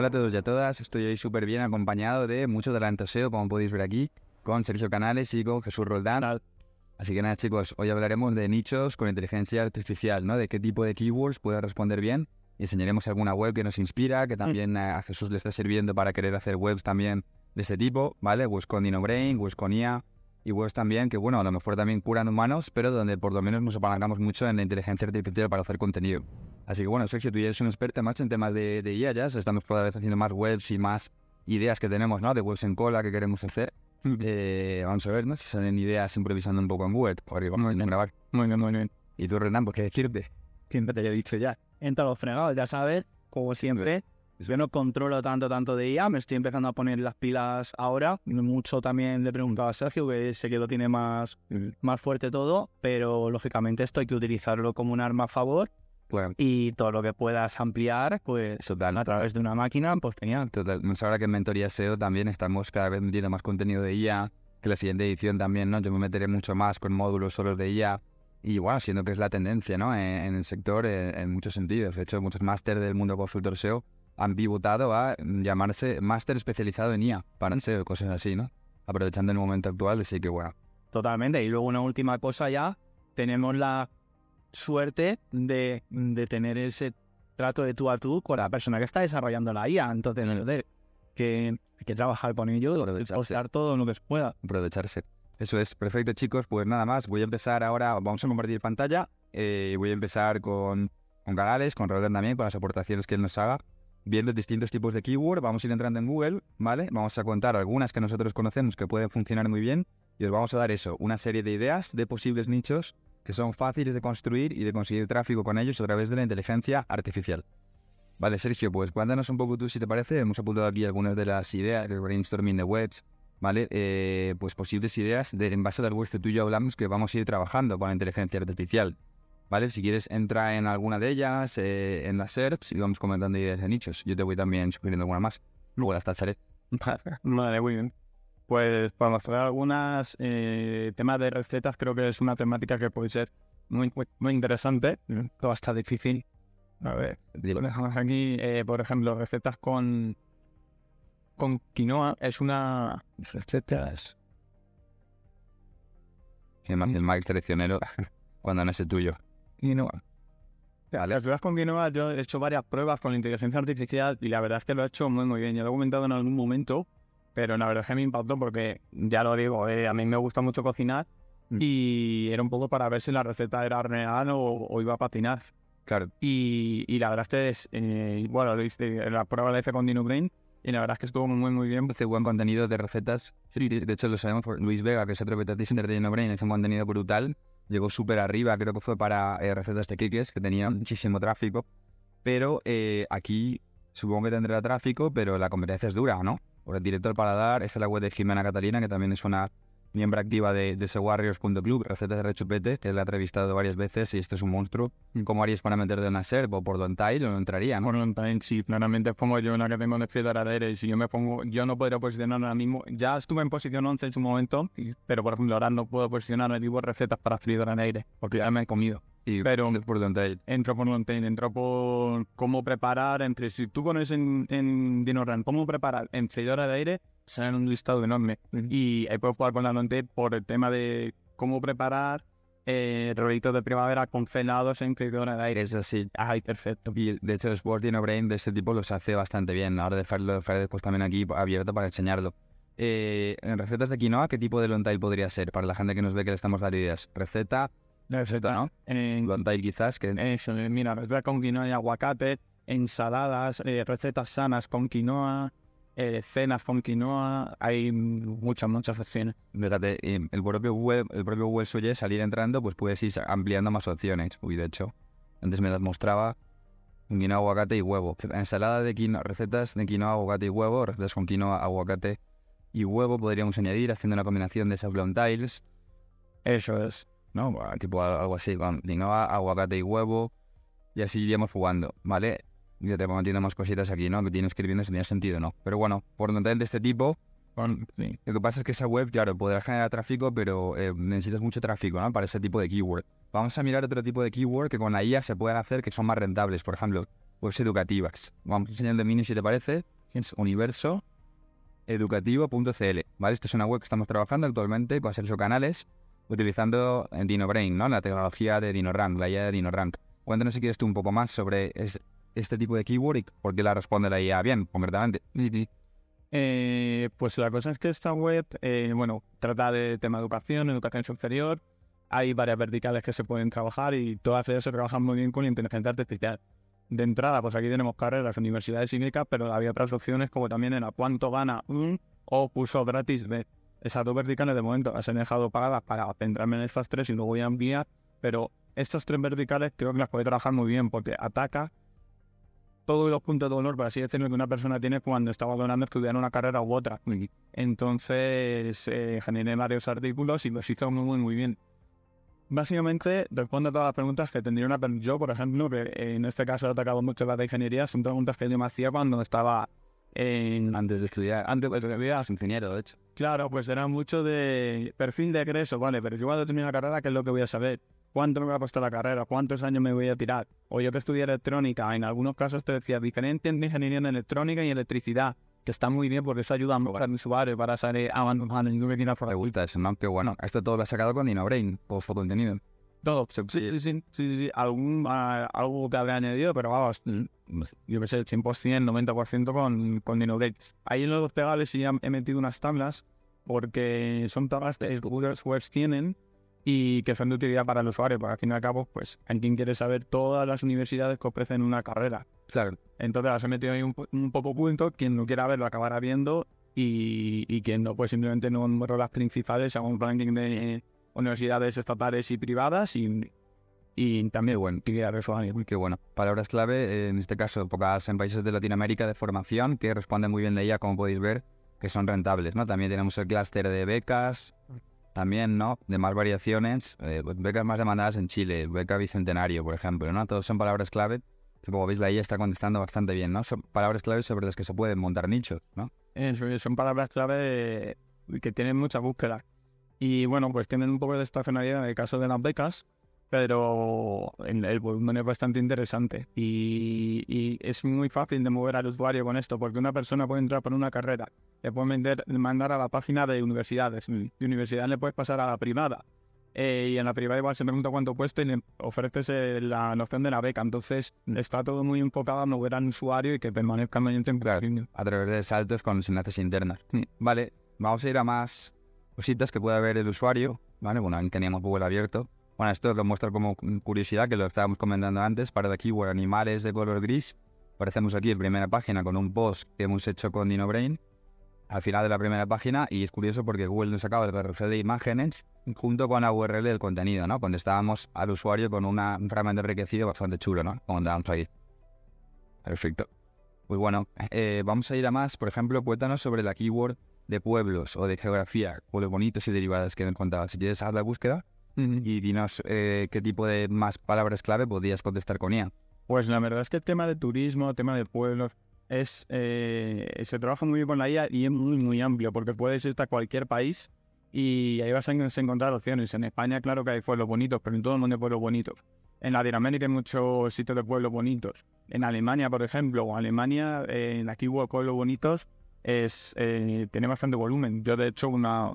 Hola a todos y a todas, estoy hoy súper bien acompañado de mucho talento SEO, como podéis ver aquí, con Sergio Canales y con Jesús Roldán. Así que nada chicos, hoy hablaremos de nichos con inteligencia artificial, ¿no? De qué tipo de keywords puede responder bien. Y enseñaremos alguna web que nos inspira, que también a Jesús le está sirviendo para querer hacer webs también de este tipo, ¿vale? Webs con DinoBrain, webs con IA y webs también que, bueno, a lo mejor también curan humanos, pero donde por lo menos nos apalancamos mucho en la inteligencia artificial para hacer contenido. Así que bueno, Sergio, tú ya eres un experto más en temas de, de IA, ya estamos cada vez haciendo más webs y más ideas que tenemos, ¿no? De webs en cola que queremos hacer. Eh, vamos a ver, ¿no? Si salen ideas improvisando un poco en Google, porque vamos a grabar. Muy bien, muy bien. Y tú, Renan, pues qué decirte. ¿Quién te haya dicho ya? Entra los fregados, ya sabes, como siempre. Yo no controlo tanto, tanto de IA, me estoy empezando a poner las pilas ahora. Mucho también le preguntaba a Sergio, que sé que lo tiene más, más fuerte todo, pero lógicamente esto hay que utilizarlo como un arma a favor. Y todo lo que puedas ampliar, pues Total. a través de una máquina, pues genial. Total. Pues ahora que en Mentoría SEO también estamos cada vez metiendo más contenido de IA, que la siguiente edición también, ¿no? Yo me meteré mucho más con módulos solos de IA. Y bueno, siendo que es la tendencia, ¿no? En, en el sector, en, en, muchos sentidos. De hecho, muchos máster del mundo consultor SEO han pivotado a llamarse máster especializado en IA para SEO, cosas así, ¿no? Aprovechando el momento actual, así que bueno. Totalmente. Y luego una última cosa ya, tenemos la suerte de, de tener ese trato de tú a tú con la persona que está desarrollando la IA. Entonces, de, que que trabajar con ello, usar todo lo que se pueda. Aprovecharse. Eso es, perfecto chicos, pues nada más, voy a empezar ahora, vamos a compartir pantalla, eh, voy a empezar con, con Canales, con Robert también, con las aportaciones que él nos haga, viendo distintos tipos de keyword, vamos a ir entrando en Google, ¿vale? Vamos a contar algunas que nosotros conocemos que pueden funcionar muy bien. Y os vamos a dar eso, una serie de ideas de posibles nichos que son fáciles de construir y de conseguir tráfico con ellos a través de la inteligencia artificial. Vale, Sergio, pues cuéntanos un poco tú si te parece. Hemos apuntado aquí algunas de las ideas de brainstorming de webs, ¿vale? Eh, pues posibles ideas de, en base a las webs que tú y yo hablamos que vamos a ir trabajando con la inteligencia artificial. ¿Vale? Si quieres, entra en alguna de ellas, eh, en las SERPs, y vamos comentando ideas de nichos. Yo te voy también sugiriendo alguna más. Luego las tacharé. Vale, muy bien. Pues para mostrar algunas eh, temas de recetas, creo que es una temática que puede ser muy, muy, muy interesante. Todo está difícil. A ver, dejamos aquí, eh, por ejemplo, recetas con, con quinoa. Es una recetas. El Mike traicionero cuando no es el tuyo. Quinoa. Las recetas con quinoa, yo he hecho varias pruebas con la inteligencia artificial y la verdad es que lo he hecho muy, muy bien. Ya lo he comentado en algún momento pero la verdad es que me impactó porque, ya lo digo, eh, a mí me gusta mucho cocinar mm. y era un poco para ver si la receta era real o, o iba a patinar. Claro. Y, y, la verdad es que, es, eh, bueno, lo hice, la prueba la hice con Dino Brain y la verdad es que estuvo muy, muy bien. Hace buen contenido de recetas. De hecho, lo sabemos por Luis Vega, que es otro beta de Dino Brain, hace un contenido brutal. Llegó súper arriba, creo que fue para eh, recetas de kikes, que tenía muchísimo tráfico. Pero eh, aquí supongo que tendrá tráfico, pero la competencia es dura, ¿no? Por el director Paladar, es la web de Jimena Catalina, que también es una miembro activa de, de recetas de rechupete, que la ha entrevistado varias veces y este es un monstruo. ¿Cómo harías para meter de una SERP o por Dontail o no entraría? Por Dontail, sí, claramente como yo una que tengo de Federadere y si yo me pongo, yo no podría posicionar ahora mismo, ya estuve en posición 11 en su momento, pero por ejemplo ahora no puedo posicionarme tipo recetas para freír en aire, porque ya me he comido. Y pero por Dontail. Entro por Dontail, entro por cómo preparar, entre si tú pones en, en Dinoran, cómo preparar en freidora de aire, salen un listado enorme. Y ahí puedo jugar con la Dontail por el tema de cómo preparar eh, rollitos de primavera congelados en freidora de aire. Es así. Ay, perfecto. Y de hecho, Sport Dino Brain de este tipo los hace bastante bien. Ahora dejarlo, dejarlo después también aquí abierto para enseñarlo. Eh, en recetas de quinoa, ¿qué tipo de lontail podría ser? Para la gente que nos ve que le estamos dando ideas. Receta receta, ¿no? En Lontail quizás, que... Eso, mira, receta con quinoa y aguacate, ensaladas, eh, recetas sanas con quinoa, eh, cenas con quinoa, hay muchas, muchas opciones. Fíjate, el propio web, el propio web suyo salir entrando, pues puedes ir ampliando más opciones. Uy, de hecho, antes me las mostraba quinoa, aguacate y huevo. Ensalada de quinoa, recetas de quinoa, aguacate y huevo, recetas con quinoa, aguacate y huevo podríamos añadir haciendo una combinación de esas long tiles. Eso es. ¿No? Tipo algo así, con quinoa, aguacate y huevo, y así iríamos jugando, ¿vale? Yo te metiendo más cositas aquí, ¿no? Que tienes escribiendo si tiene sentido, ¿no? Pero bueno, por notar de este tipo, lo que pasa es que esa web, claro, podrá generar tráfico, pero eh, necesitas mucho tráfico, ¿no? Para ese tipo de keyword. Vamos a mirar otro tipo de keyword que con la IA se pueden hacer que son más rentables. Por ejemplo, webs educativas. Vamos a enseñar el dominio si te parece. Es universoeducativo.cl. ¿Vale? Esta es una web que estamos trabajando actualmente para ser canales utilizando DinoBrain, ¿no? La tecnología de DinoRank, la IA de DinoRank. Cuéntanos si quieres tú un poco más sobre este tipo de keyword y por qué la responde la IA bien, concretamente. Eh, pues la cosa es que esta web, eh, bueno, trata de tema de educación, educación superior. Hay varias verticales que se pueden trabajar y todas ellas se trabajan muy bien con inteligencia artificial. De entrada, pues aquí tenemos carreras, universidades y pero había otras opciones como también en a cuánto gana un o curso gratis de esas dos verticales de momento las he dejado pagadas para centrarme en estas tres y luego voy a enviar, pero estas tres verticales creo que las puede trabajar muy bien porque ataca todos los puntos de dolor, por así decirlo, que una persona tiene cuando está valorando estudiar una carrera u otra. Entonces, eh, generé varios artículos y los hizo muy, muy, bien. Básicamente, responde a todas las preguntas que tendría una persona. Yo, por ejemplo, que en este caso he atacado mucho las de ingeniería, son preguntas que yo me hacía cuando estaba en... Antes de estudiar, antes de estudiar, ingeniero, de hecho. Claro, pues era mucho de perfil de egreso, vale, pero yo cuando termine la carrera, ¿qué es lo que voy a saber? ¿Cuánto me va a costar la carrera? ¿Cuántos años me voy a tirar? O yo que estudié electrónica, en algunos casos te decía diferente entre ingeniería en electrónica y electricidad, que está muy bien porque eso ayuda a mi usuario para salir avanzando en una pregunta, eso no, qué bueno. Esto todo lo ha sacado con InnoBrain, todo su contenido. Todo, sí, sí, sí, sí, Algún, uh, algo que habré añadido, pero vamos, yo pensé, 100%, 90% con, con InnoBrain. Ahí en los pegales sí he metido unas tablas, porque son tablas que Google Webs tienen, y que son de utilidad para el usuario, porque al fin y al cabo, pues, hay quien quiere saber todas las universidades que ofrecen una carrera. Claro. Entonces las he metido ahí un, poco punto, quien no quiera ver lo acabará viendo y, y quien no, pues simplemente no número las principales, hago un ranking de universidades estatales y privadas y, y también, bueno, qué bueno. Palabras clave, en este caso, pocas en países de Latinoamérica de formación que responden muy bien de ella, como podéis ver, que son rentables, ¿no? También tenemos el clúster de becas, también, ¿no? De más variaciones, eh, pues, becas más demandadas en Chile, beca bicentenario, por ejemplo, ¿no? Todos son palabras clave que, como veis, la IA está contestando bastante bien, ¿no? Son palabras clave sobre las que se pueden montar nichos, ¿no? son palabras clave que tienen mucha búsqueda. Y bueno, pues tienen un poco de estacionalidad en el caso de las becas, pero el volumen es bastante interesante y, y, es muy fácil de mover al usuario con esto, porque una persona puede entrar por una carrera le puedes mandar a la página de universidades. De universidad le puedes pasar a la privada. Eh, y en la privada igual se pregunta cuánto cuesta y le ofreces eh, la noción de la beca. Entonces mm. está todo muy enfocado a mover al usuario y que permanezca en claro, A través de saltos con enlaces internas. Vale, vamos a ir a más cositas que pueda ver el usuario. Vale, bueno, ahí teníamos Google abierto. Bueno, esto lo muestro como curiosidad, que lo estábamos comentando antes, para de keyword animales de color gris. Aparecemos aquí en primera página con un post que hemos hecho con DinoBrain al final de la primera página y es curioso porque Google nos acaba de referir de imágenes junto con la URL del contenido, ¿no? estábamos al usuario con una, un realmente enriquecido bastante chulo, ¿no? Como vamos a ir. Perfecto. Pues bueno, eh, vamos a ir a más. Por ejemplo, cuéntanos sobre la keyword de pueblos o de geografía, o de bonitos y derivadas que contabas. Si quieres hacer la búsqueda y dinos eh, qué tipo de más palabras clave podrías contestar con ella. Pues la verdad es que el tema de turismo, el tema de pueblos, es eh, se trabaja muy bien con la IA y es muy, muy amplio porque puedes irte a cualquier país y ahí vas a encontrar opciones. En España, claro que hay pueblos bonitos, pero en todo el mundo hay pueblos bonitos. En Latinoamérica hay muchos sitios de pueblos bonitos. En Alemania, por ejemplo, o Alemania, eh, aquí hubo pueblos bonitos, es, eh, tiene bastante volumen. Yo, de hecho, una,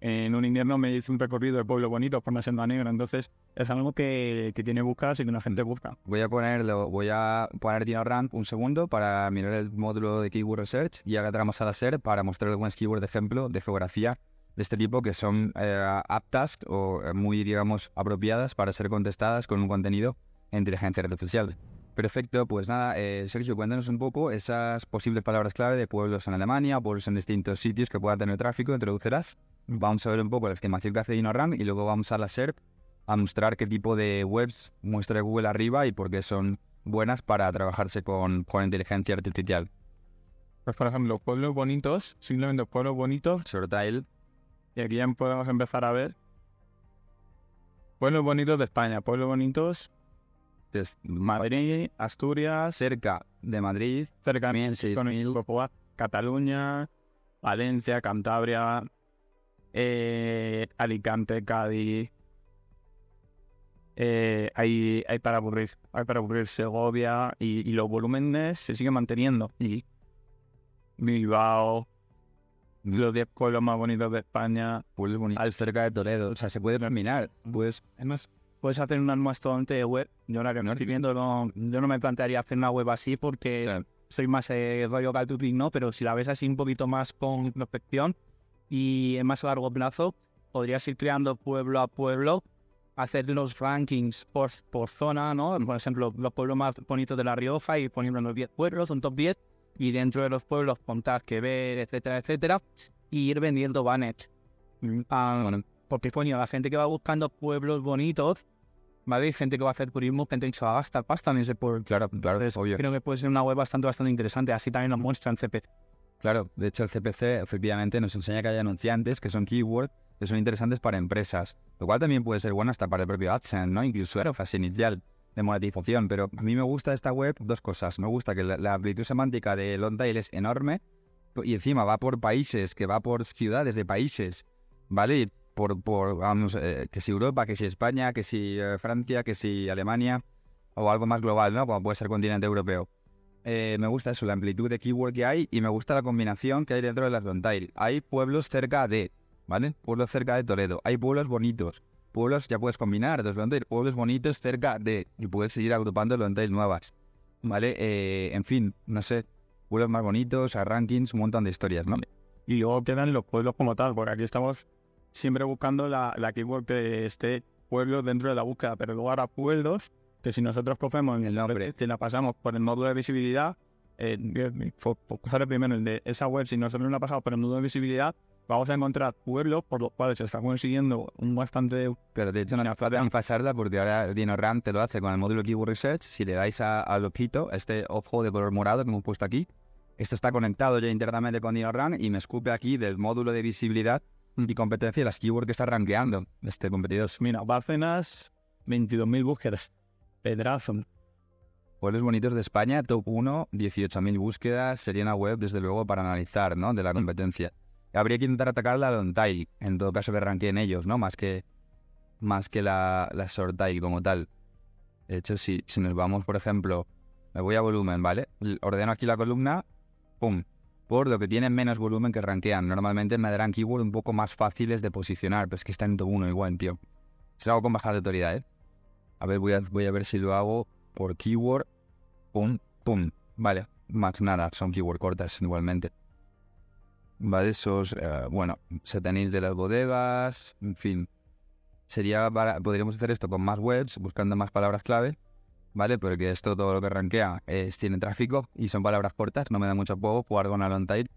en un invierno me hice un recorrido de pueblo bonito por la Selva Negra, entonces es algo que, que tiene buscas y que la gente busca. Voy a ponerlo, voy a poner DinoRank un segundo para mirar el módulo de Keyword Research y ahora entramos a la SER para mostrar algunos keywords de ejemplo de geografía de este tipo que son eh, aptas o eh, muy, digamos, apropiadas para ser contestadas con un contenido en inteligencia artificial. Perfecto, pues nada, eh, Sergio, cuéntanos un poco esas posibles palabras clave de pueblos en Alemania, pueblos en distintos sitios que puedan tener tráfico, introducirás. Vamos a ver un poco la estimación que hace DinoRank y luego vamos a la SERP a mostrar qué tipo de webs muestra Google arriba y por qué son buenas para trabajarse con, con inteligencia artificial. Pues por ejemplo, pueblos bonitos, simplemente pueblos bonitos. Sortail. Y aquí ya podemos empezar a ver pueblos bonitos de España, pueblos bonitos Madrid, Asturias, cerca de Madrid, cerca también, sí, con Cataluña, Valencia, Cantabria, eh, Alicante, Cádiz, eh, hay, hay para aburrir, hay para aburrir Segovia y, y los volúmenes se siguen manteniendo. Y Bilbao, los 10 pueblos más bonitos de España, Pueblos bonitos al cerca de Toledo. O sea, se puede terminar. Pues, Además, puedes hacer un mastodonte de web. Yo ahora que no estoy viendo, no, yo no me plantearía hacer una web así porque Claro. soy más eh, rollo ¿no? Pero si la ves así un poquito más con prospección y en más a largo plazo, podrías ir creando pueblo a pueblo, hacer los rankings por, por zona, ¿no? Por ejemplo, los pueblos más bonitos de La Rioja y poniendo los 10 pueblos, un top 10, y dentro de los pueblos contar qué ver, etcétera, etcétera, y ir vendiendo banners. Ah, bueno, porque coño, la gente que va buscando pueblos bonitos, ¿vale? Hay gente que va a hacer turismo, gente que se va a gastar pasta en ese pueblo. claro, claro, es obvio. Creo que puede ser una web bastante, bastante interesante. Así también lo muestra en CP. Claro, de hecho el CPC efectivamente nos enseña que hay anunciantes que son keywords que son interesantes para empresas, lo cual también puede ser bueno hasta para el propio AdSense, ¿no? Incluso era fase inicial de monetización, pero a mí me gusta esta web dos cosas. Me gusta que la, la amplitud semántica de Longtail es enorme y encima va por países, que va por ciudades de países, ¿vale? Por, por vamos, eh, que si Europa, que si España, que si eh, Francia, que si Alemania o algo más global, ¿no? Como puede ser continente europeo. Eh, me gusta eso, la amplitud de keyword que hay y me gusta la combinación que hay dentro de las Longtail. Hay pueblos cerca de, ¿vale? Pueblos cerca de Toledo. Hay pueblos bonitos. Pueblos ya puedes combinar dos Longtail. Pueblos bonitos cerca de. Y puedes seguir agrupando Longtail nuevas. ¿Vale? Eh, en fin, no sé. Pueblos más bonitos, a rankings, un montón de historias, ¿no? Y luego quedan los pueblos como tal, porque aquí estamos siempre buscando la, la keyword que esté pueblo dentro de la búsqueda, pero luego habrá pueblos que si nosotros cogemos el nombre, que la pasamos por el módulo de visibilidad, eh, por, primero, el de esa web, si nosotros la pasamos por el módulo de visibilidad, vamos a encontrar pueblos por los cuales se está consiguiendo un bastante Pero de hecho no falta pasarla porque ahora DinoRAM te lo hace con el módulo Keyword Research. Si le dais a- al ojito, este ojo de color morado que hemos puesto aquí, esto está conectado ya internamente con DinoRAM y me escupe aquí del módulo de visibilidad y competencia las keywords que está rankeando este competidor. Mira, Bárcenas, 22.000 búsquedas. Pedrazo. Pueblos bonitos de España, top 1, 18.000 búsquedas, sería una web desde luego para analizar, ¿no? De la competencia. Habría que intentar atacar la Longtail, en todo caso que ranqueen ellos, ¿no? Más que, más que la, la como tal. De hecho, si, si nos vamos, por ejemplo, me voy a volumen, ¿vale? Ordeno aquí la columna, ¡pum! Por lo que tienen menos volumen que rankean. Normalmente me darán keywords un poco más fáciles de posicionar, pero es que está en top 1 igual, tío. Se lo hago con baja de autoridad, ¿eh? A ver, voy a, voy a ver si lo hago por keyword. Pum, pum. Vale, más nada, son keyword cortas igualmente. Vale, esos, eh, bueno, setanil de las bodegas, en fin. Sería para, podríamos hacer esto con más webs, buscando más palabras clave, ¿vale? Porque esto todo lo que rankea es, tiene tráfico y son palabras cortas, no me da mucho juego jugar con Alontair.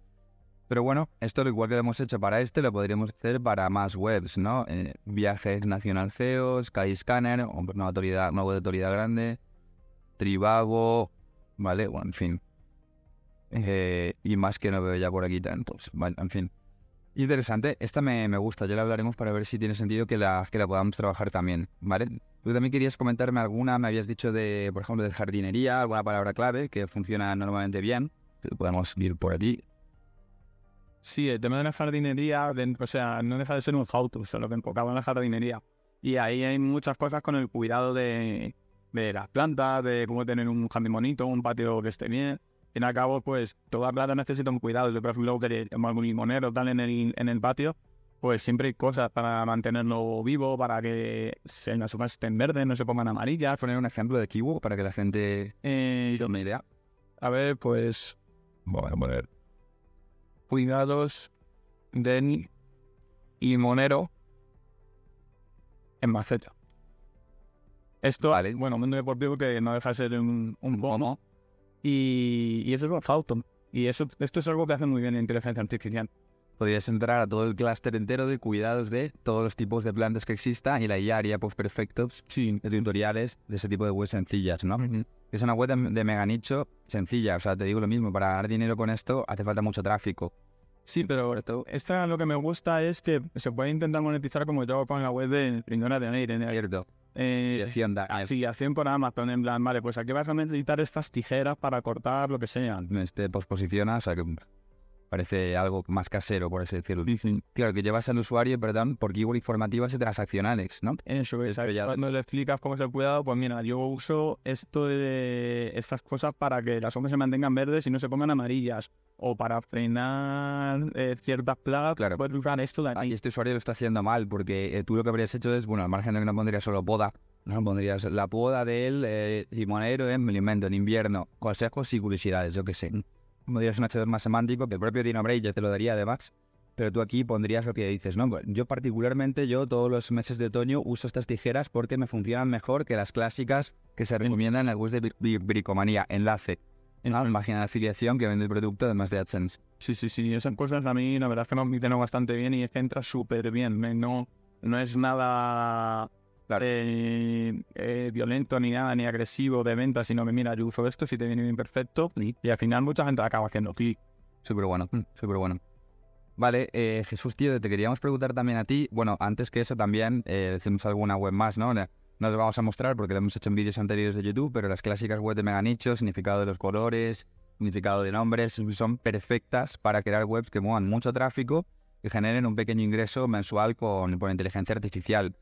Pero bueno, esto lo igual que lo hemos hecho para este, lo podríamos hacer para más webs, ¿no? Eh, viajes Nacional CEO, o una autoridad, una de autoridad grande, Tribago, ¿vale? Bueno, en fin. Eh, y más que no veo ya por aquí tantos, ¿vale? En fin. Interesante, esta me, me gusta, ya la hablaremos para ver si tiene sentido que la, que la podamos trabajar también, ¿vale? Tú también querías comentarme alguna, me habías dicho de, por ejemplo, de jardinería, alguna palabra clave que funciona normalmente bien, que podemos ir por aquí. Sí, el tema de la jardinería, o sea, no deja de ser un how-to, solo que enfocado en la jardinería. Y ahí hay muchas cosas con el cuidado de, de las plantas, de cómo tener un jardín bonito, un patio que esté bien. Y al cabo, pues, toda planta necesita un cuidado. Yo, por ejemplo, que algún limonero tal en el, en el patio, pues siempre hay cosas para mantenerlo vivo, para que se, las hojas estén verdes, no se pongan amarillas. Poner un ejemplo de keyword para que la gente Eh, una idea. a ver, pues, Voy a poner cuidados del limonero en maceta. Esto, Vale. bueno, mundo deportivo que no deja de ser un, un bono. Y, y eso es un Houghton. Y eso, esto es algo que hace muy bien la inteligencia artificial. Podrías entrar a todo el clúster entero de cuidados de todos los tipos de plantas que exista y la IA haría pues perfectos Sí. de tutoriales de ese tipo de webs sencillas, ¿no? Es una web de, de mega nicho sencilla, o sea, te digo lo mismo, para ganar dinero con esto hace falta mucho tráfico. Sí, pero esta lo que me gusta es que se puede intentar monetizar como yo hago con la web de Lindona de Aire. Cierto. Eh, Dirección da- afiliación por Amazon, en plan, vale, pues aquí vas a necesitar estas tijeras para cortar lo que sea. Este posposiciona, o sea que Parece algo más casero, por así decirlo. Sí, sí. Claro, que llevas al usuario, perdón, por keyword informativas y transaccionales, ¿no? Eso es. Ya- Cuando le explicas cómo es el cuidado, pues mira, yo uso esto de estas cosas para que las hojas se mantengan verdes y no se pongan amarillas. O para frenar eh, ciertas plagas, Claro. puedes usar esto de Y aquí. este usuario lo está haciendo mal, porque eh, tú lo que habrías hecho es, bueno, al margen de que no pondrías solo poda, no pondrías la poda del eh, limonero en, me lo invento, en invierno, consejos y curiosidades, yo qué sé. Pondrías un H2 más semántico, que el propio Dino Bray ya te lo daría además, pero tú aquí pondrías lo que dices, ¿no? Yo particularmente, yo todos los meses de otoño uso estas tijeras porque me funcionan mejor que las clásicas que se recomiendan en el bus de Bri- Bricomanía. Enlace en la página de afiliación que vende el producto además de AdSense. Sí, sí, sí. Esas cosas a mí la verdad es que me funcionan bastante bien y es que entra súper bien. ¿eh? No, no es nada eh, eh, violento ni nada, ni agresivo de venta, sino que mira, yo uso esto, si te viene bien perfecto. Sí. Y al final mucha gente acaba haciendo clic. Súper bueno, súper bueno. Vale, eh, Jesús, tío, te queríamos preguntar también a ti. Bueno, antes que eso también, eh, decimos alguna web más, ¿no? No te vamos a mostrar porque lo hemos hecho en vídeos anteriores de YouTube, pero las clásicas webs de mega nicho, significado de los colores, significado de nombres, son perfectas para crear webs que muevan mucho tráfico y generen un pequeño ingreso mensual con, por inteligencia artificial.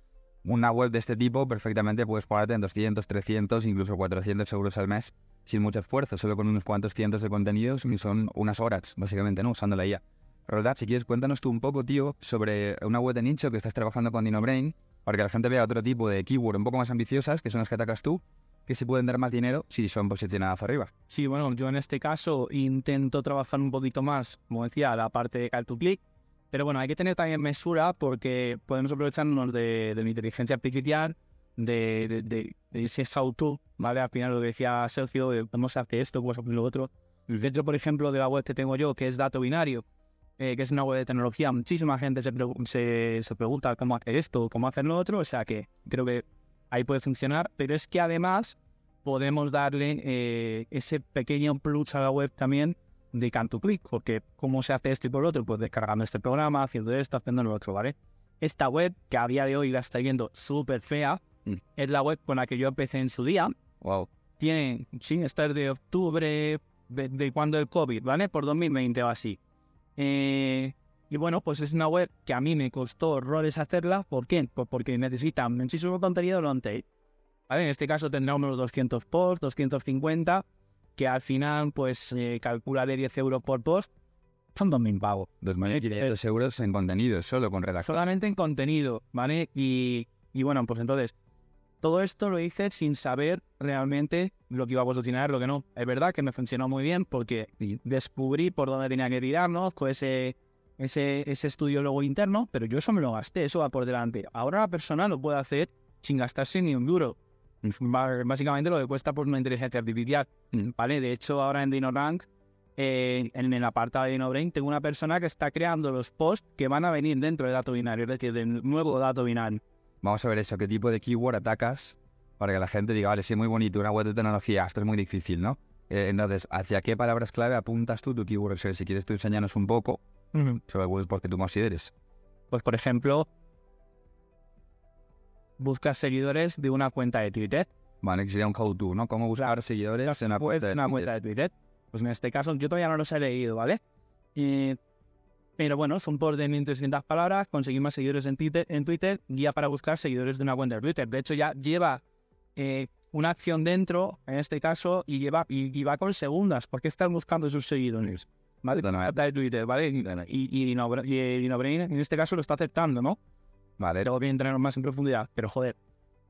Una web de este tipo perfectamente puedes pagarte en 200, 300, incluso 400 euros al mes sin mucho esfuerzo, solo con unos cuantos cientos de contenidos y son unas horas, básicamente, ¿no? Usando la IA. Roldad, si quieres, cuéntanos tú un poco, tío, sobre una web de nicho que estás trabajando con DinoBrain, para que la gente vea otro tipo de keyword un poco más ambiciosas, que son las que atacas tú, que se pueden dar más dinero si son posicionadas arriba. Sí, bueno, yo en este caso intento trabajar un poquito más, como decía, la parte de call to click, pero bueno, hay que tener también mesura porque podemos aprovecharnos de, de la inteligencia artificial, de, de, de, de ese how-to, ¿vale? Al final lo decía Sergio, de cómo se hace esto, cómo se hace lo otro. Dentro, por ejemplo, de la web que tengo yo, que es Dato Binario, eh, que es una web de tecnología, muchísima gente se, se, se pregunta cómo hacer esto, cómo hacer lo otro, o sea que creo que ahí puede funcionar, pero es que además podemos darle eh, ese pequeño plus a la web también de canto click, porque cómo se hace esto y por lo otro, pues descargando este programa, haciendo esto, haciendo lo otro, ¿vale? Esta web, que a día de hoy la está viendo súper fea, Mm. es la web con la que yo empecé en su día. Wow. Tiene, sí, está de octubre, de, de cuando el COVID, ¿vale? Por 2020 o así. Eh, y bueno, pues es una web que a mí me costó horrores hacerla. ¿Por qué? Pues porque necesita muchísimo contenido tail. ¿Vale? En este caso tendrá unos 200 posts, 250, que al final pues eh, calcula de 10 euros por post. Son 2.000 pavos. 2.500 euros en contenido, solo con redacción. Solamente en contenido, ¿vale? Y, y bueno, pues entonces, todo esto lo hice sin saber realmente lo que iba a posicionar, lo que no. Es verdad que me funcionó muy bien porque descubrí por dónde tenía que tirarnos con ese, ese, ese estudio luego interno, pero yo eso me lo gasté, eso va por delante. Ahora la persona lo puede hacer sin gastarse ni un duro. Básicamente lo que cuesta por una inteligencia artificial, ¿vale? De hecho, ahora en DinoRank, eh, en el apartado de DinoBrain, tengo una persona que está creando los posts que van a venir dentro del dato binario, es decir, del nuevo dato binario. Vamos a ver eso, qué tipo de keyword atacas para que la gente diga, vale, sí, muy bonito, una web de tecnología, esto es muy difícil, ¿no? Eh, entonces, ¿hacia qué palabras clave apuntas tú tu keyword? O sea, si quieres tú enseñarnos un poco sobre webs porque tú consideres. Pues, por ejemplo, buscas seguidores de una cuenta de Twitter. Vale, que sería un how-to, ¿no? Cómo buscar seguidores en una cuenta de una cuenta de Twitter. Pues en este caso yo todavía no los he leído, ¿vale? Eh, pero bueno, son por de 1.300 palabras, conseguir más seguidores en Twitter, en Twitter, guía para buscar seguidores de una cuenta de Twitter. De hecho, ya lleva eh, una acción dentro, en este caso, y lleva y, y va con segundas, porque están buscando sus seguidores. ¿Vale? Cuenta de Twitter, ¿vale? Y, y, y Dinobrain- y, eh, Dinobrain, en este caso lo está aceptando, ¿no? Vale, Luego bien entrar más en profundidad. Pero joder,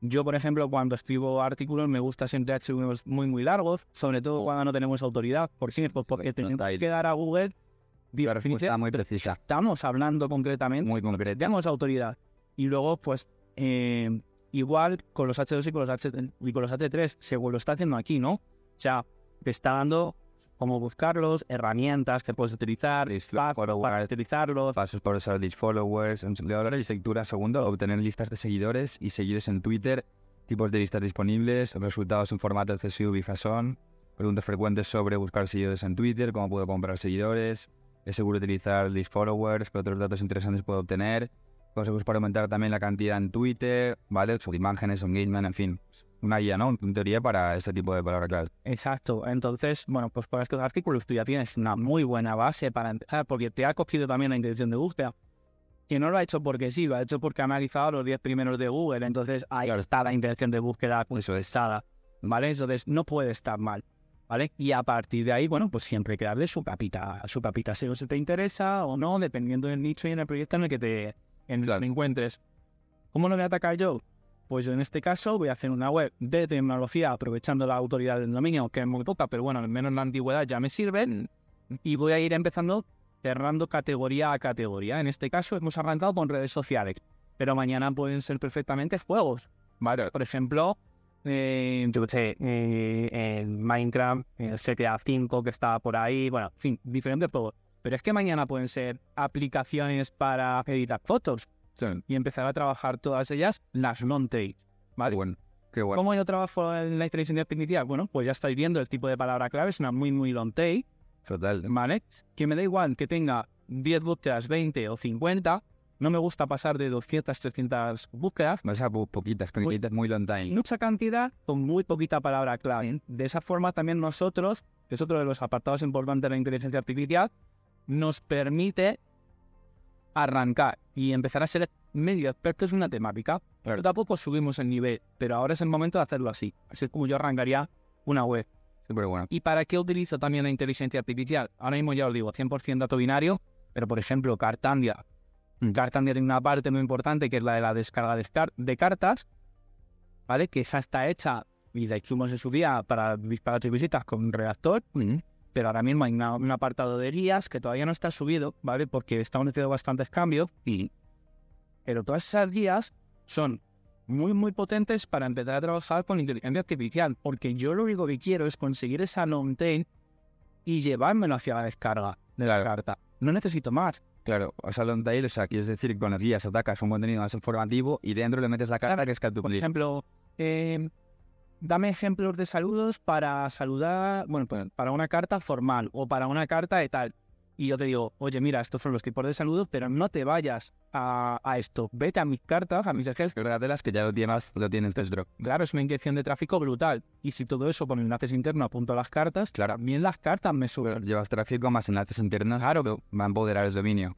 yo por ejemplo cuando escribo artículos me gusta siempre HTML muy muy largos, sobre todo cuando no tenemos autoridad. ¿Por? Pues porque tenemos que dar a Google digo, muy precisa, Estamos hablando concretamente, muy concreta. tenemos autoridad. Y luego pues eh, igual con los H2 y con los, H y con los H3, según lo está haciendo aquí, ¿no? O sea, te está dando cómo buscarlos, herramientas que puedes utilizar, Slack, para utilizarlos, Pasos usar List Followers, de lectura. Segundo, obtener listas de seguidores y seguidores en Twitter, tipos de listas disponibles, resultados en formato CSV y JSON, preguntas frecuentes sobre buscar seguidores en Twitter, cómo puedo comprar seguidores, es seguro utilizar List Followers, qué otros datos interesantes puedo obtener, consejos para aumentar también la cantidad en Twitter, ¿vale? Sobre imágenes, engagement, en fin. Una guía, ¿no? En teoría para este tipo de palabras clave. Exacto. Entonces, bueno, pues por estos artículos tú ya tienes una muy buena base para empezar, porque te ha cogido también la intención de búsqueda. Que no lo ha hecho porque sí, lo ha hecho porque ha analizado los 10 primeros de Google. Entonces ahí está la intención de búsqueda pesada. ¿Vale? Entonces no puede estar mal. ¿Vale? Y a partir de ahí, bueno, pues siempre que su capita, su capita si te interesa o no, dependiendo del nicho y en el proyecto en el que te, en el que te encuentres. ¿Cómo lo voy a atacar yo? Pues yo en este caso voy a hacer una web de tecnología aprovechando la autoridad del dominio, que es muy poca, pero bueno, al menos la antigüedad ya me sirve. Y voy a ir empezando cerrando categoría a categoría. En este caso hemos arrancado con redes sociales, pero mañana pueden ser perfectamente juegos. Vale. Por ejemplo, eh, yo sé, eh, Minecraft, el CTA 5 que está por ahí, bueno, en fin, diferentes juegos. Pero es que mañana pueden ser aplicaciones para editar fotos y empezar a trabajar todas ellas las long tail. ¿vale? Bueno, qué bueno. ¿Cómo yo trabajo en la inteligencia artificial? Bueno, pues ya estáis viendo el tipo de palabra clave, es una muy, muy long tail. Total. ¿Vale? Que me da igual que tenga 10 búsquedas, 20 o 50. No me gusta pasar de 200, 300 búsquedas. O sea, poquitas, poquitas, muy long tail. Mucha cantidad con muy poquita palabra clave. De esa forma también nosotros, que es otro de los apartados importantes de la inteligencia artificial, nos permite arrancar y empezar a ser medio expertos en una temática. Pero tampoco subimos el nivel, pero ahora es el momento de hacerlo así. Así es como yo arrancaría una web. bueno. ¿Y para qué utilizo también la inteligencia artificial? Ahora mismo ya os digo, 100% dato binario, pero por ejemplo, Cartandia. Mm. Cartandia tiene una parte muy importante que es la de la descarga de, cartas, ¿vale? Que esa está hecha y la hicimos en su día para disparar visitas con un redactor. Mm pero ahora mismo hay un apartado de guías que todavía no está subido, ¿vale? Porque estamos haciendo bastantes cambios, y... pero todas esas guías son muy, muy potentes para empezar a trabajar con inteligencia artificial, porque yo lo único que quiero es conseguir esa long tail y llevármelo hacia la descarga de la carta. No necesito más. Claro, o sea, long tail, o sea, quieres decir con las guías atacas un contenido más informativo y dentro le metes la carta que es que tu Por ejemplo, eh, dame ejemplos de saludos para saludar, bueno, pues, para una carta formal o para una carta de tal. Y yo te digo, oye, mira, estos son los tipos de saludos, pero no te vayas a, esto. Vete a mis cartas, a mis ejes, las que ya lo tienes, lo tienes dentro. Claro, es una inyección de tráfico brutal. Y si todo eso con enlaces internos apunto a las cartas, claro, también las cartas me suben. llevas tráfico más enlaces internos, claro, va a empoderar el dominio.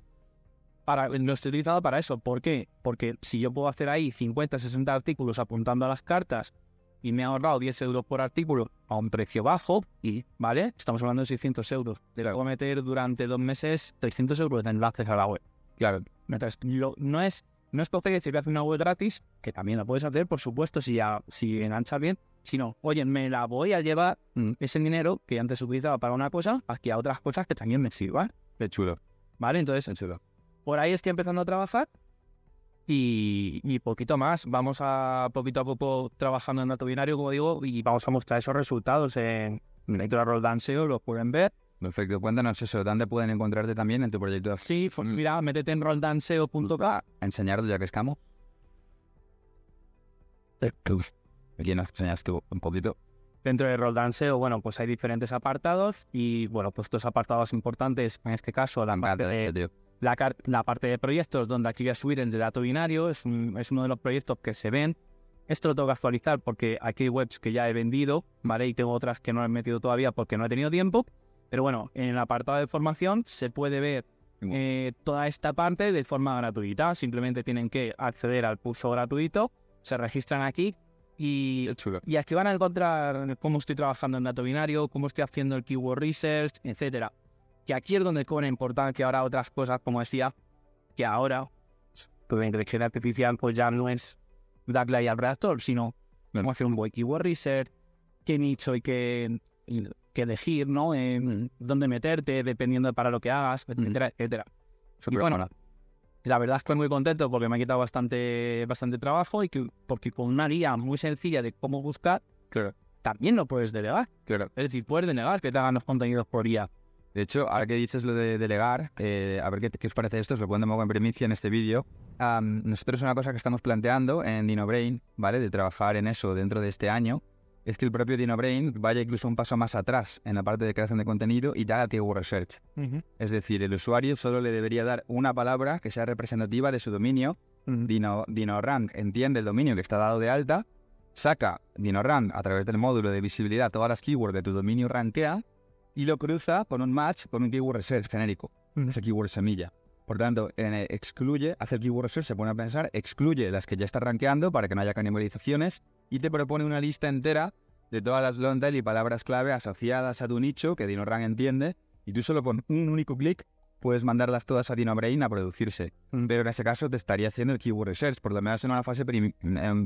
Para, lo estoy utilizado para eso. ¿Por qué? Porque si yo puedo hacer ahí 50, 60 artículos apuntando a las cartas y me ha ahorrado 10 euros por artículo a un precio bajo, y, ¿vale? Estamos hablando de 600 euros. Te puedo meter durante dos meses 300 euros de enlaces a la web. Claro. Entonces, no es no es coger y decir que hace una web gratis, que también la puedes hacer, por supuesto, si, ya, si engancha bien, sino, oye, me la voy a llevar mm, ese dinero que antes utilizaba para una cosa, aquí a otras cosas que también me sirvan. Qué chulo. ¿Vale? Entonces, chulo. por ahí estoy empezando a trabajar y, poquito más. Vamos a poquito a poco trabajando en dato binario, como digo, y vamos a mostrar esos resultados en Lectura Roll SEO, los pueden ver. Perfecto, cuéntanos eso, ¿dónde pueden encontrarte también en tu proyecto? Sí, pues mira, métete en rolldanseo.com. Enseñar ya que estamos. Aquí nos enseñas tú un poquito. Dentro de Roll bueno, pues hay diferentes apartados y, bueno, pues dos apartados importantes, en este caso, la parte de la, parte de proyectos donde aquí voy a subir el de dato binario es, uno de los proyectos que se ven. Esto lo tengo que actualizar porque aquí hay webs que ya he vendido, ¿vale? Y tengo otras que no he metido todavía porque no he tenido tiempo. Pero bueno, en el apartado de formación se puede ver eh, toda esta parte de forma gratuita. Simplemente tienen que acceder al curso gratuito, se registran aquí y, y aquí van a encontrar cómo estoy trabajando en dato binario, cómo estoy haciendo el keyword research, etcétera que aquí es donde cobra importancia ahora otras cosas, como decía, que ahora pues, la inteligencia artificial pues ya no es darle ahí al redactor, sino cómo hacer un buen keyword research, qué nicho hay que, que elegir, ¿no? En dónde meterte, dependiendo de para lo que hagas, etcétera, etcétera. Y bueno, la verdad es que estoy muy contento porque me ha quitado bastante, bastante trabajo y que, porque con una guía muy sencilla de cómo buscar, también lo puedes delegar. Claro. Es decir, puedes delegar que te hagan los contenidos por guía. De hecho, ahora que dices lo de delegar, eh, a ver qué, os parece esto, os lo cuento en primicia en este vídeo. nosotros una cosa que estamos planteando en DinoBrain, ¿vale? De trabajar en eso dentro de este año, es que el propio DinoBrain vaya incluso un paso más atrás en la parte de creación de contenido y haga keyword research. Es decir, el usuario solo le debería dar una palabra que sea representativa de su dominio. DinoRank entiende el dominio que está dado de alta saca DinoRank a través del módulo de visibilidad todas las keywords de tu dominio rankea y lo cruza con un match con un keyword research genérico, ese keyword semilla. Por tanto, excluye, hace el keyword research, se pone a pensar, excluye las que ya está rankeando para que no haya canibalizaciones y te propone una lista entera de todas las long tail y palabras clave asociadas a tu nicho que DinoRank entiende y tú solo con un único clic puedes mandarlas todas a DinoBrain a producirse. Mm. Pero en ese caso te estaría haciendo el keyword research, por lo menos en una fase primi-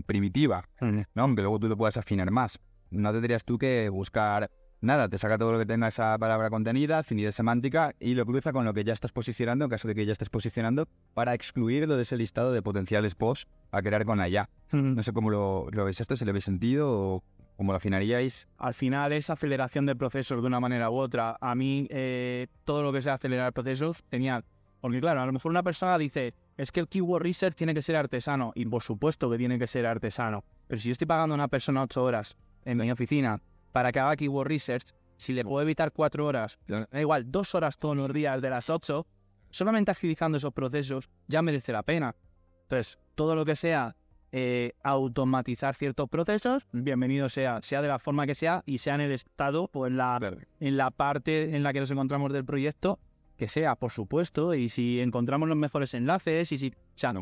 primitiva, ¿no? Aunque luego tú lo puedas afinar más. No tendrías tú que buscar nada, te saca todo lo que tenga esa palabra contenida, afinidad semántica y lo cruza con lo que ya estás posicionando, en caso de que ya estés posicionando, para excluirlo de ese listado de potenciales posts a crear con la ya. No sé cómo lo, lo veis esto, si le veis sentido o cómo lo afinaríais. al final es aceleración de procesos de una manera u otra. A mí eh, todo lo que sea acelerar procesos, genial. Porque claro, a lo mejor una persona dice, es que el keyword research tiene que ser artesano. Y por supuesto que tiene que ser artesano. Pero si yo estoy pagando a una persona ocho horas en mi oficina para que haga keyword research, si le puedo evitar cuatro horas, da igual, dos horas todos los días de las ocho, solamente agilizando esos procesos ya merece la pena. Entonces, todo lo que sea eh, automatizar ciertos procesos, bienvenido sea, sea de la forma que sea y sea en el estado o en la, en la parte en la que nos encontramos del proyecto, que sea, por supuesto, y si encontramos los mejores enlaces y si... O sea,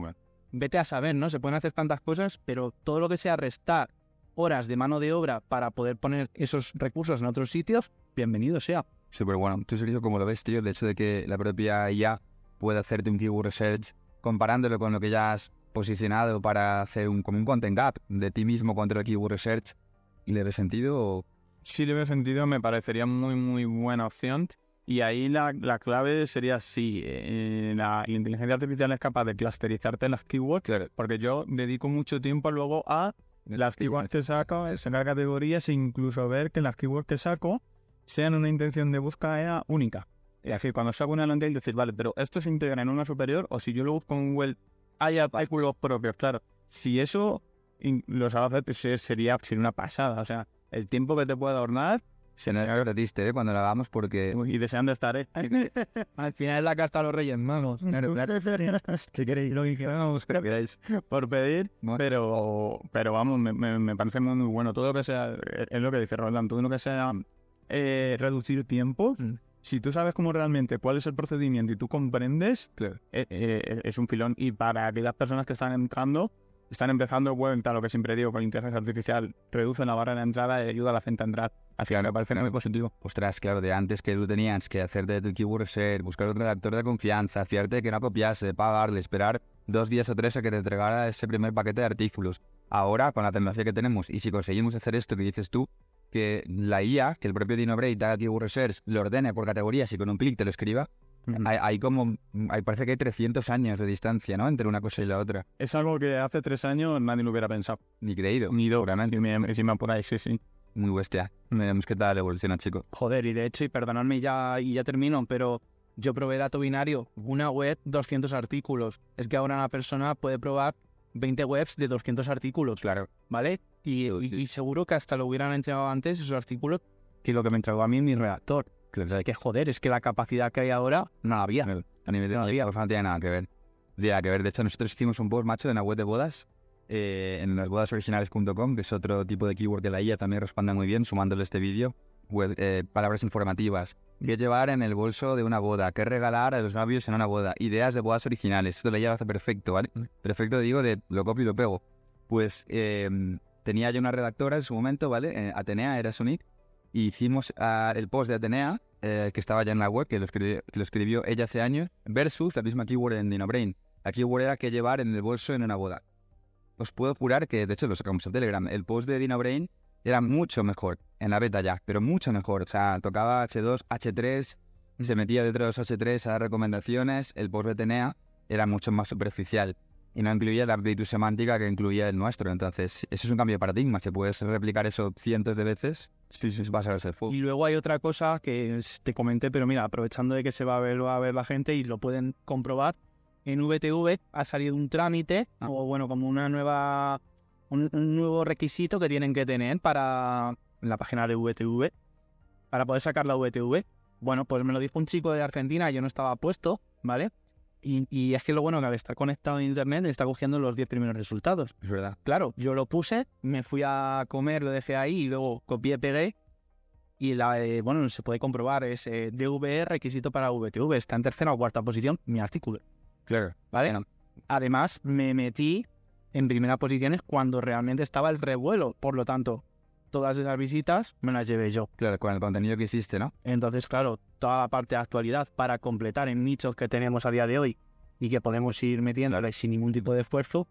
vete a saber, ¿no? Se pueden hacer tantas cosas, pero todo lo que sea restar horas de mano de obra para poder poner esos recursos en otros sitios, bienvenido sea. Súper bueno. ¿Tú, Sergio, cómo lo ves, tío? El hecho de que la propia IA pueda hacerte un keyword research comparándolo con lo que ya has posicionado para hacer un, como un content gap de ti mismo contra el keyword research y le ves sentido o... Sí le veo sentido, me parecería muy, muy buena opción. Y ahí la, la clave sería si eh, la inteligencia artificial es capaz de clusterizarte las keywords, porque yo dedico mucho tiempo luego a las keywords que saco, sacar categorías e incluso ver que las keywords que saco sean una intención de búsqueda única. Es decir, cuando saco una tail, decir, vale, pero esto se integra en una superior o si yo lo busco en Google, hay artículos propios, claro. Si eso in- lo sabe hacer, pues se- sería, sería una pasada. O sea, el tiempo que te puede ahornar Se nos haga triste, ¿eh? Cuando lo hagamos porque... y deseando estar, ¿eh? Al final es la carta a los Reyes Magos. ¿Qué queréis? Lo que queramos, Lo queráis. por pedir. Pero, pero vamos, me, me, me parece muy, bueno. Todo lo que sea, eh, es lo que dice Roland, todo lo que sea eh, reducir tiempo. Si tú sabes cómo realmente cuál es el procedimiento y tú comprendes, Claro. eh, eh, es un filón. Y para aquellas personas que están entrando, están empezando, bueno, lo que siempre digo, con inteligencia artificial, reduce la barra de entrada y ayuda a la gente a entrar. Al final me parece muy positivo. Ostras, claro, de antes que tú tenías que hacerte tu keyword research, buscar un redactor de confianza, fiarte que no copiase, pagarle, esperar dos días o tres a que te entregara ese primer paquete de artículos. Ahora, con la tecnología que tenemos, y si conseguimos hacer esto que dices tú, que la IA, que el propio DinoBrain te haga keyword research, lo ordene por categorías y con un clic te lo escriba, hay, hay como, hay, parece que hay 300 años de distancia, ¿no? Entre una cosa y la otra. Es algo que hace tres años nadie lo hubiera pensado. Ni creído. Ni dos. Y encima por ahí, sí, sí. Muy bestia. Veremos qué tal evoluciona, chico. Joder, y de hecho, y perdonadme ya, y ya termino, pero yo probé dato binario, una web, 200 artículos. Es que ahora una persona puede probar 20 webs de 200 artículos, Claro. ¿vale? Y, y- y seguro que hasta lo hubieran entregado antes esos artículos que lo que me entregó a mí mi redactor. Que, joder, es que la capacidad que hay ahora no la había. A nivel de No, pues no tiene nada que ver. Nada que ver. De hecho, nosotros hicimos un post, macho, en la web de bodas, eh, en las bodasoriginales.com, que es otro tipo de keyword que la IA también responde muy bien, sumándole este vídeo. Eh, palabras informativas. ¿Qué llevar en el bolso de una boda? ¿Qué regalar a los novios en una boda? Ideas de bodas originales. Esto la IA lo hace perfecto, ¿vale? Perfecto, digo, de lo copio y lo pego. Pues eh, tenía yo una redactora en su momento, ¿vale? Eh, Atenea era su nick. Y hicimos el post de Atenea, eh, que estaba ya en la web, que lo, escribió, que lo escribió ella hace años, versus la misma keyword en DinoBrain. La keyword era que llevar en el bolso en una boda. Os puedo jurar que, de hecho, lo sacamos en Telegram. El post de DinoBrain era mucho mejor en la beta ya, pero mucho mejor. O sea, tocaba H2, H3, se metía dentro de los H3 a dar recomendaciones. El post de Atenea era mucho más superficial y no incluía la amplitud semántica que incluía el nuestro. Entonces, eso es un cambio de paradigma. Se puede replicar eso cientos de veces. Sí, sí, vas a ser full. Y luego hay otra cosa que te comenté, pero mira, aprovechando de que se va a ver, va a ver la gente y lo pueden comprobar, en VTV ha salido un trámite, Ah. o bueno, como una nueva, un, un nuevo requisito que tienen que tener para la página de VTV, para poder sacar la VTV. Bueno, pues me lo dijo un chico de Argentina, yo no estaba puesto, ¿vale? Y, y es que lo bueno que al estar conectado a internet está cogiendo los 10 primeros resultados. Es verdad. Claro, yo lo puse, me fui a comer, lo dejé ahí y luego copié, pegué. Y la, eh, bueno, se puede comprobar, es eh, DVR, requisito para VTV. Está en tercera o cuarta posición mi artículo. Claro. ¿Vale? Además, me metí en primeras posiciones cuando realmente estaba el revuelo. Por lo tanto, todas esas visitas me las llevé yo. Claro, con el contenido que existe, ¿no? Entonces, claro, toda la parte de actualidad para completar en nichos que tenemos a día de hoy y que podemos ir metiéndole sin ningún tipo de esfuerzo,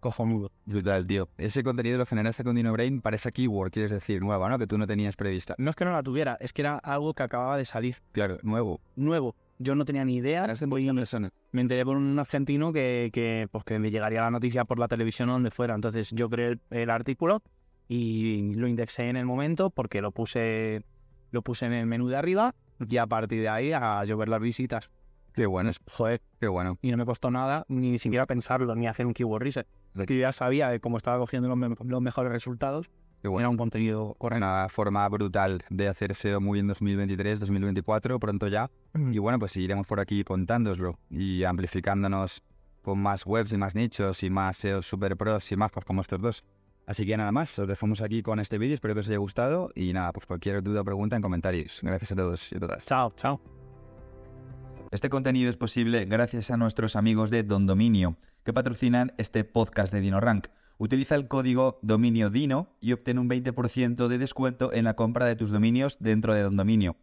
cojonudo. Brutal, tío. Ese contenido lo generaste con DinoBrain para esa keyword, quieres decir, nueva, ¿no? Que tú no tenías prevista. No es que no la tuviera, es que era algo que acababa de salir. Claro, nuevo. Nuevo. Yo no tenía ni idea. Voy- me enteré por un argentino que, que, pues, que me llegaría la noticia por la televisión o donde fuera. Entonces yo creé el, el artículo y lo indexé en el momento porque lo puse, lo puse en el menú de arriba y a partir de ahí a llover las visitas. Qué bueno, Joder, qué bueno. y no me costó nada ni siquiera pensarlo ni hacer un keyword research. Que ya sabía de cómo estaba cogiendo los, me- los mejores resultados. Qué Era bueno. un contenido correcto. Una forma brutal de hacer SEO muy en 2023, 2024, pronto ya. Y bueno, pues seguiremos por aquí contándoslo y amplificándonos con más webs y más nichos y más SEO super pros y más pues, como estos dos. Así que nada más, os dejamos aquí con este vídeo, espero que os haya gustado y nada, pues cualquier duda o pregunta en comentarios. Gracias a todos y a todas. Chao, chao. Este contenido es posible gracias a nuestros amigos de Don Dominio, que patrocinan este podcast de DinoRank. Utiliza el código dominio DINO y obtén un 20% de descuento en la compra de tus dominios dentro de Don Dominio.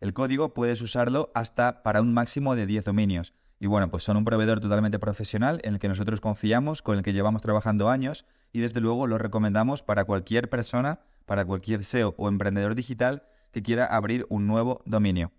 El código puedes usarlo hasta para un máximo de 10 dominios. Y bueno, pues son un proveedor totalmente profesional en el que nosotros confiamos, con el que llevamos trabajando años y desde luego lo recomendamos para cualquier persona, para cualquier SEO o emprendedor digital que quiera abrir un nuevo dominio.